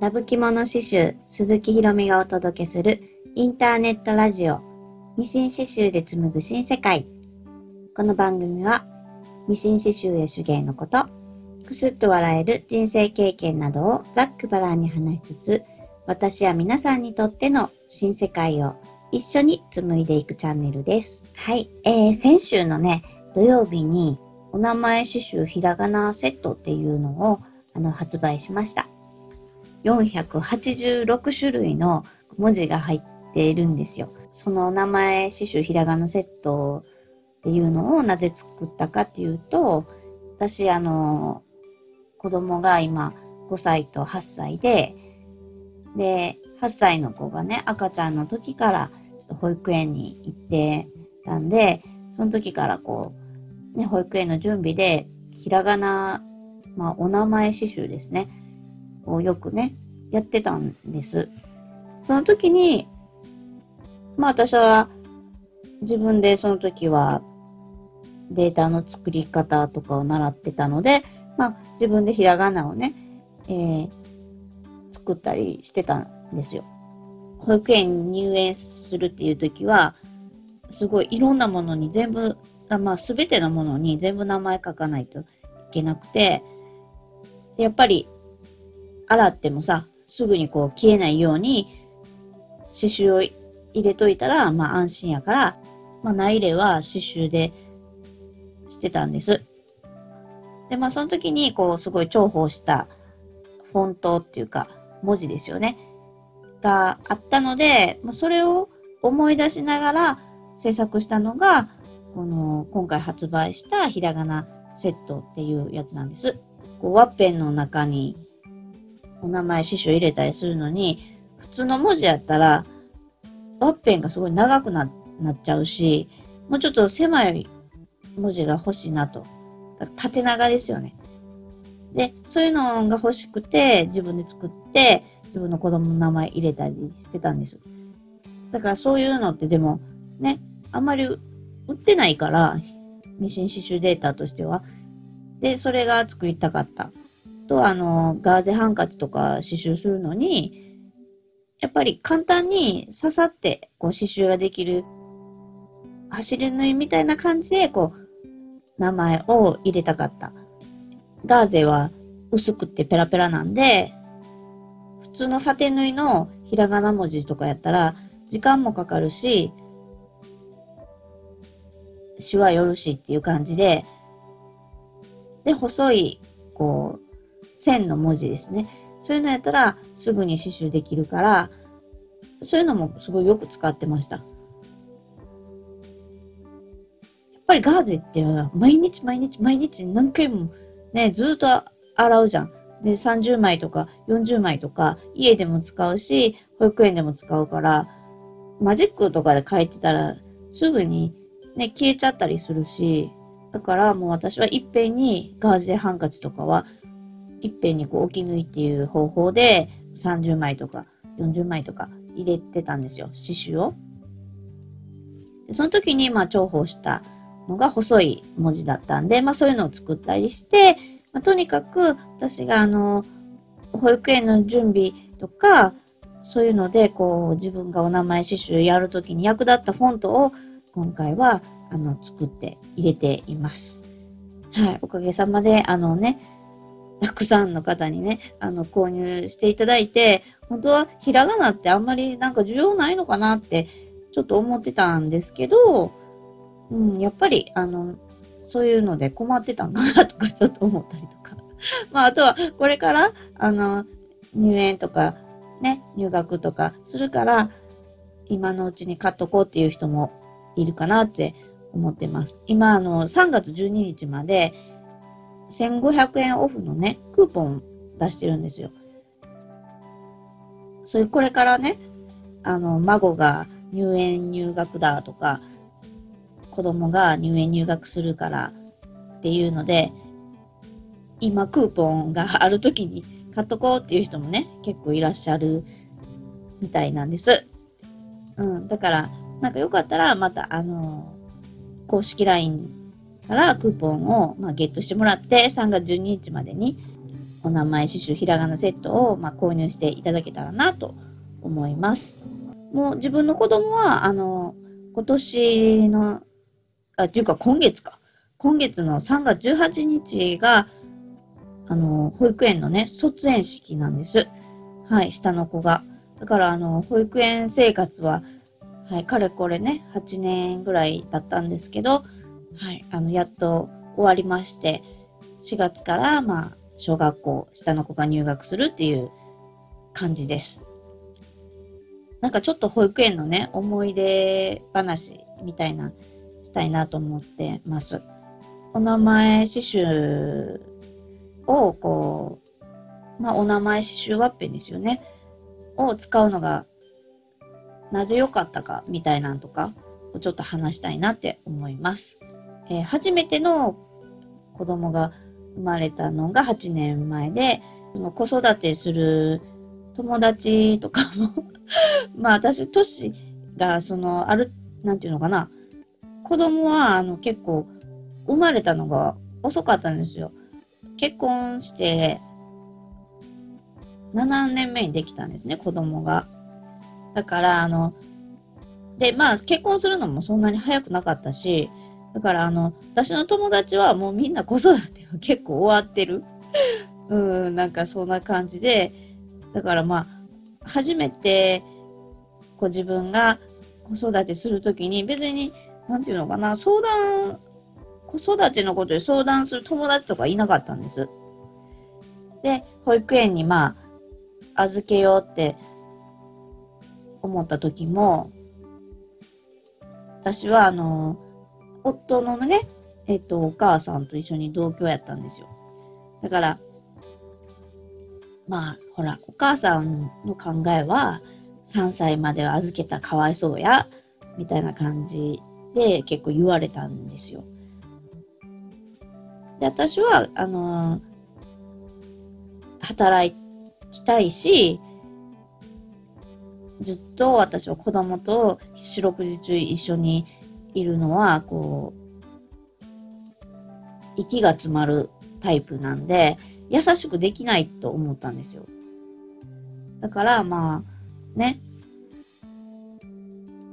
ラブ着物刺繍鈴木ひろみがお届けするインターネットラジオミシン刺繍で紡ぐ新世界。この番組はミシン刺繍や手芸のこと、くすっと笑える人生経験などをざっくばらんに話しつつ、私や皆さんにとっての新世界を一緒に紡いでいくチャンネルです。はい。えー、先週のね、土曜日にお名前刺繍ひらがなセットっていうのをあの発売しました。486種類の文字が入っているんですよ。その名前刺繍ひらがなセットっていうのをなぜ作ったかっていうと、私あの、子供が今5歳と8歳で、で、8歳の子がね、赤ちゃんの時から保育園に行ってたんで、その時からこう、ね、保育園の準備で、ひらがな、まあ、お名前刺繍ですね。をよくね、やってたんです。その時に、まあ私は自分でその時はデータの作り方とかを習ってたので、まあ自分でひらがなをね、えー、作ったりしてたんですよ。保育園入園するっていう時は、すごいいろんなものに全部、まあすべてのものに全部名前書かないといけなくて、やっぱり洗ってもさ、すぐにこう消えないように、刺繍を入れといたら、まあ安心やから、まあ内入れは刺繍でしてたんです。で、まあその時にこうすごい重宝したフォントっていうか文字ですよね。があったので、まあ、それを思い出しながら制作したのが、この今回発売したひらがなセットっていうやつなんです。こうワッペンの中にお名前、師匠入れたりするのに、普通の文字やったら、ワッペンがすごい長くなっちゃうし、もうちょっと狭い文字が欲しいなと。縦長ですよね。で、そういうのが欲しくて、自分で作って、自分の子供の名前入れたりしてたんです。だからそういうのってでも、ね、あんまり売ってないから、ミシン刺繍データとしては。で、それが作りたかった。と、あの、ガーゼハンカチとか刺繍するのに、やっぱり簡単に刺さって、こう刺繍ができる、走り縫いみたいな感じで、こう、名前を入れたかった。ガーゼは薄くてペラペラなんで、普通のサテン縫いのひらがな文字とかやったら、時間もかかるし、シワよるしっていう感じで、で、細い、こう、線の文字ですね。そういうのやったらすぐに刺繍できるから、そういうのもすごいよく使ってました。やっぱりガーゼって毎日毎日毎日何回もね、ずっと洗うじゃん。で、30枚とか40枚とか家でも使うし、保育園でも使うから、マジックとかで書いてたらすぐにね、消えちゃったりするし、だからもう私はいっぺんにガーゼハンカチとかはいっぺんにこう置き縫いっていう方法で30枚とか40枚とか入れてたんですよ、刺繍を。でその時にまあ重宝したのが細い文字だったんで、まあそういうのを作ったりして、まあ、とにかく私があの、保育園の準備とか、そういうので、こう、自分がお名前刺繍やるときに役立ったフォントを今回は、あの、作って入れています。はい。おかげさまで、あのね、たくさんの方にね、あの、購入していただいて、本当はひらがなってあんまりなんか需要ないのかなってちょっと思ってたんですけど、うん、やっぱり、あの、そういうので困ってたんかなとか ちょっと思ったりとか。まあ、あとは、これから、あの、入園とか、ね、入学とかするから、今のうちに買っとこうっていう人もいるかなって思ってます。今、あの、3月12日まで、1500円オフのね、クーポン出してるんですよ。そういう、これからね、あの、孫が入園入学だとか、子供が入園入学するからっていうので、今クーポンがある時に 買っとこうっていう人もね、結構いらっしゃるみたいなんです。うん。だから、なんかよかったらまた、あの、公式 LINE からクーポンを、まあ、ゲットしてもらって、3月12日までにお名前刺繍ひらがなセットを、まあ、購入していただけたらなと思います。もう自分の子供は、あの、今年の、あ、っていうか今月か。今月の3月18日が、あの、保育園のね、卒園式なんです。はい、下の子が。だから、あの、保育園生活は、はい、かれこれね、8年ぐらいだったんですけど、はい、あの、やっと終わりまして、4月から、まあ、小学校、下の子が入学するっていう感じです。なんかちょっと保育園のね、思い出話みたいな、したいなと思ってます。お名前刺繍を、こう、まあ、お名前刺繍ワッペンですよね。を使うのが、なぜ良かったか、みたいなんとか、ちょっと話したいなって思います。えー、初めての子供が生まれたのが8年前で、子育てする友達とかも まあ私、年が、その、ある、なんていうのかな、子供は、あの、結構、生まれたのが遅かったんですよ。結婚して、7年目にできたんですね、子供が。だから、あの、で、まあ、結婚するのもそんなに早くなかったし、だから、あの、私の友達はもうみんな子育ては結構終わってる。うん、なんかそんな感じで、だからまあ、初めて、こう自分が子育てするときに別に、なんていうのかな、相談、子育てのことで相談する友達とかいなかったんです。で、保育園にまあ、預けようって思った時も、私はあの、夫のね、えっと、お母さんと一緒に同居やったんですよ。だから、まあ、ほら、お母さんの考えは、3歳までは預けたかわいそうや、みたいな感じで結構言われたんですよ。で、私は、あのー、働きたいし、ずっと私は子供と四六時中一緒にいるのは、こう、息が詰まるタイプなんで、優しくできないと思ったんですよ。だから、まあ、ね。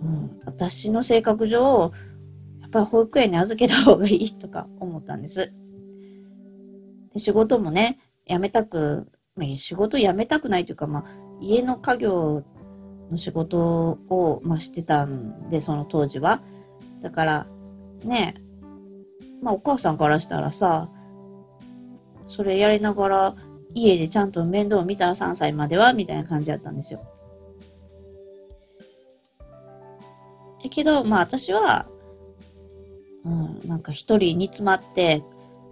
うん、私の性格上、やっぱり保育園に預けた方がいいとか思ったんです。で仕事もね、辞めたく、仕事辞めたくないというか、まあ、家の家業の仕事を、まあ、してたんで、その当時は。だから、ね、まあ、お母さんからしたらさ、それやりながら、家でちゃんと面倒を見たら3歳までは、みたいな感じだったんですよ。だけど、まあ私は、うん、なんか一人煮詰まって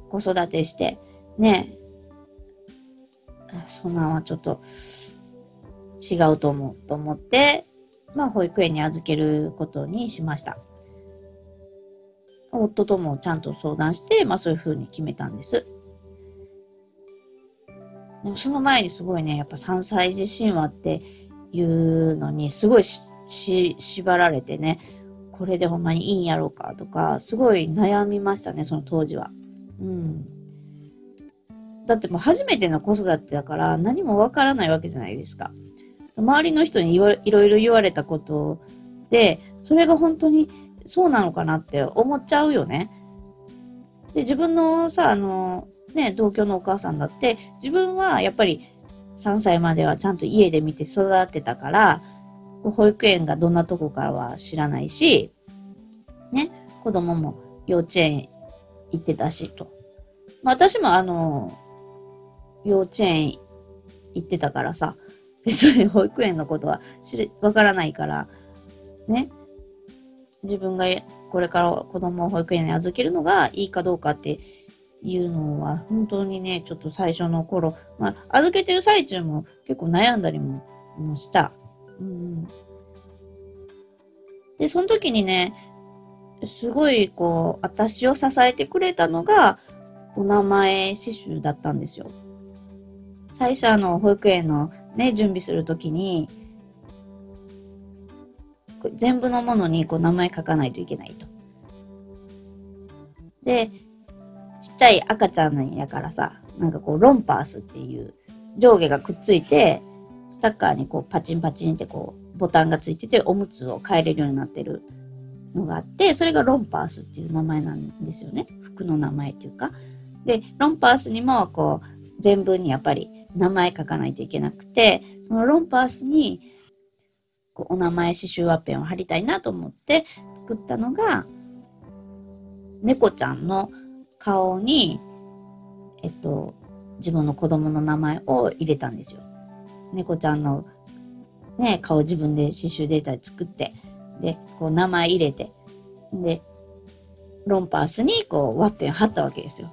子育てして、ね、そんなんはちょっと違うと思うと思って、まあ保育園に預けることにしました。夫ともちゃんと相談して、まあそういうふうに決めたんです。でもその前にすごいね、やっぱ3歳児神話っていうのにすごいし、縛られてね、これでほんまにいいんやろうかとか、すごい悩みましたね、その当時は。うん。だってもう初めての子育てだから何もわからないわけじゃないですか。周りの人にいろいろ言われたことで、それが本当にそうなのかなって思っちゃうよね。で、自分のさ、あの、ね、同居のお母さんだって、自分はやっぱり3歳まではちゃんと家で見て育ってたから、保育園がどんなとこかは知らないし、ね、子供も幼稚園行ってたし、と。まあ、私もあの、幼稚園行ってたからさ、別に保育園のことは知、わからないから、ね、自分がこれから子供を保育園に預けるのがいいかどうかっていうのは、本当にね、ちょっと最初の頃、まあ、預けてる最中も結構悩んだりもした。うん。で、その時にね、すごい、こう、私を支えてくれたのが、お名前刺繍だったんですよ。最初、あの、保育園のね、準備するときに、全部のものにこう名前書かないといけないと。で、ちっちゃい赤ちゃんなんやからさ、なんかこう、ロンパースっていう上下がくっついて、スタッカーにこうパチンパチンってこうボタンがついてておむつを変えれるようになってるのがあって、それがロンパースっていう名前なんですよね。服の名前っていうか。で、ロンパースにもこう全文にやっぱり名前書かないといけなくて、そのロンパースにお名前刺繍ワッペンを貼りたいなと思って作ったのが、猫ちゃんの顔に、えっと、自分の子供の名前を入れたんですよ。猫ちゃんのね、顔自分で刺繍データで作って、で、こう名前入れて、で、ロンパースにこうワッペン貼ったわけですよ。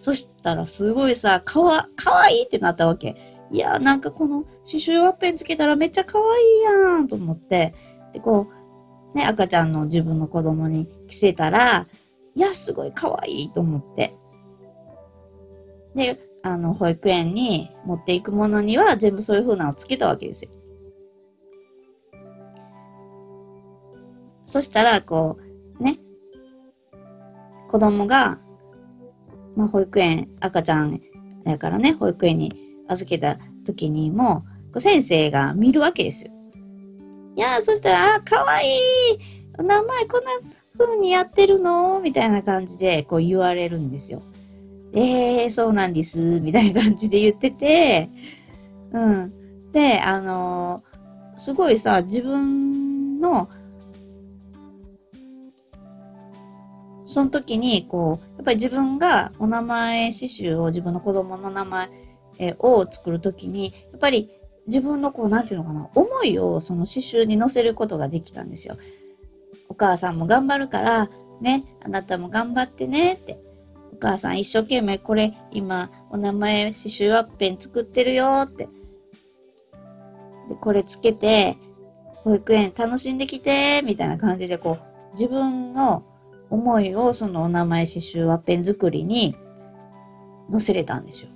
そしたらすごいさ、かわ、かわいいってなったわけ。いや、なんかこの刺繍ワッペンつけたらめっちゃかわいやんと思って、で、こう、ね、赤ちゃんの自分の子供に着せたら、いや、すごいかわいいと思って。で、あの、保育園に持っていくものには全部そういう風なのをつけたわけですよ。そしたら、こう、ね、子供が、まあ、保育園、赤ちゃんだからね、保育園に預けた時にも、先生が見るわけですよ。いやー、そしたら、あ、かわいい名前こんな風にやってるの？みたいな感じで、こう言われるんですよ。えー、そうなんです、みたいな感じで言ってて、うん。で、あのー、すごいさ、自分の、その時に、こう、やっぱり自分がお名前刺繍を自分の子供の名前を作る時に、やっぱり自分のこう、なんていうのかな、思いをその刺繍に乗せることができたんですよ。お母さんも頑張るから、ね、あなたも頑張ってねってお。母さん一生懸命これ今お名前刺繍ワッペン作ってるよって。で、これつけて、保育園楽しんできて、みたいな感じでこう、自分の思いをそのお名前刺繍ワッペン作りに載せれたんですよ。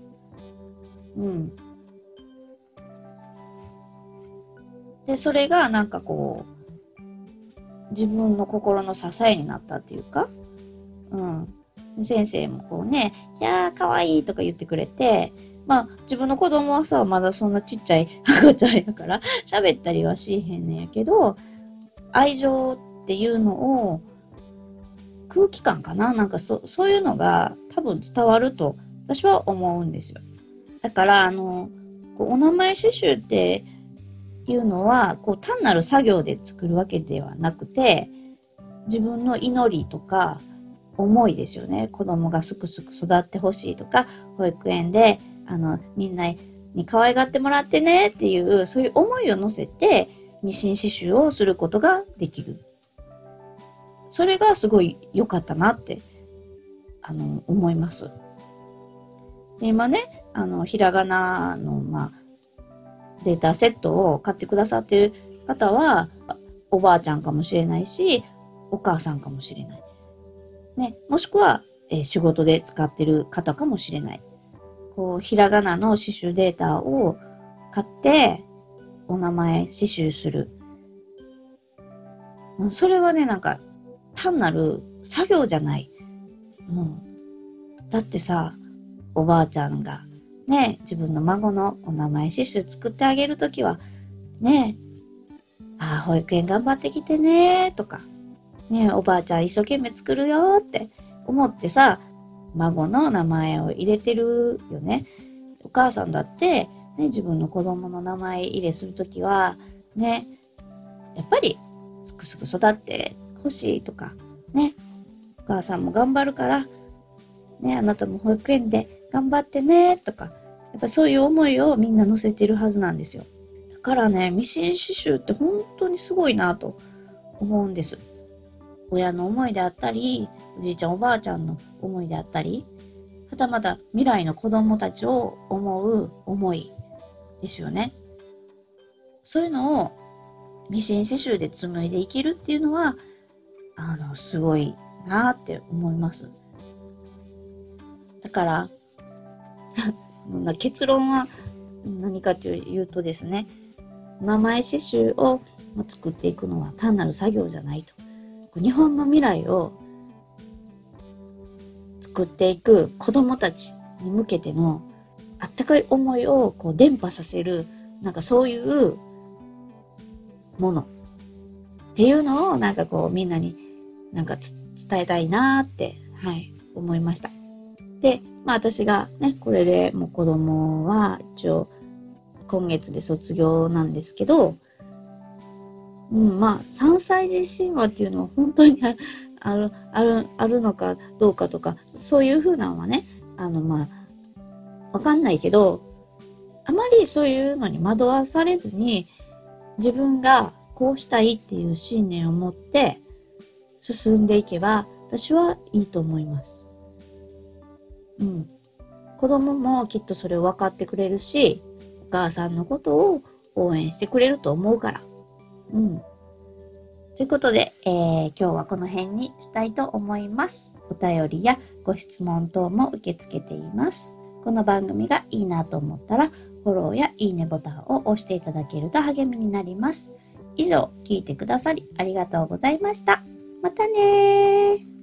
うん。で、それがなんかこう、自分の心の支えになったっていうか、うん。先生もこうね、いやー、かわいいとか言ってくれて、まあ、自分の子供はさ、まだそんなちっちゃい赤ちゃんやから、喋ったりはしへんねんやけど、愛情っていうのを、空気感かな？なんかそ、そういうのが多分伝わると私は思うんですよ。だから、あの、お名前刺繍っていうのは、こう単なる作業で作るわけではなくて、自分の祈りとか、思いですよね。子供がすくすく育ってほしいとか、保育園で、あの、みんなに可愛がってもらってねっていう、そういう思いを乗せて、ミシン刺繍をすることができる。それがすごい良かったなって、あの、思います。で今ね、あの、ひらがなの、まあ、データセットを買ってくださってる方は、おばあちゃんかもしれないし、お母さんかもしれない。ね、もしくは、えー、仕事で使ってる方かもしれない。こう、ひらがなの刺繍データを買って、お名前刺繍する。それはね、なんか、単なる作業じゃない。うん。だってさ、おばあちゃんが、ね、自分の孫のお名前刺繍作ってあげるときは、ね、ああ、保育園頑張ってきてね、とか、ねおばあちゃん一生懸命作るよって思ってさ、孫の名前を入れてるよね。お母さんだって、ね、自分の子供の名前入れするときは、ね、やっぱりすくすく育ってほしいとか、ね、お母さんも頑張るから、ね、あなたも保育園で頑張ってね、とか、やっぱそういう思いをみんな乗せてるはずなんですよ。だからね、ミシン刺繍って本当にすごいなと思うんです。親の思いであったり、おじいちゃんおばあちゃんの思いであったり、はたまた未来の子供たちを思う思いですよね。そういうのをミシン刺繍で紡いでいけるっていうのは、あの、すごいなって思います。だから、結論は何かというとですね、名前刺繍を作っていくのは単なる作業じゃないと。日本の未来を作っていく子供たちに向けてのあったかい思いをこう伝播させる、なんかそういうものっていうのをなんかこうみんなになんか伝えたいなって、はい、思いました。で、まあ私がね、これでもう子供は一応今月で卒業なんですけど、うん、まあ3歳児神話っていうのは本当にある、ある、あるのかどうかとか、そういうふうなのはね、あのまあ、わかんないけど、あまりそういうのに惑わされずに、自分がこうしたいっていう信念を持って進んでいけば、私はいいと思います。うん。子供もきっとそれを分かってくれるし、お母さんのことを応援してくれると思うから。うん。ということで、えー、今日はこの辺にしたいと思います。お便りやご質問等も受け付けています。この番組がいいなと思ったら、フォローやいいねボタンを押していただけると励みになります。以上、聞いてくださりありがとうございました。またね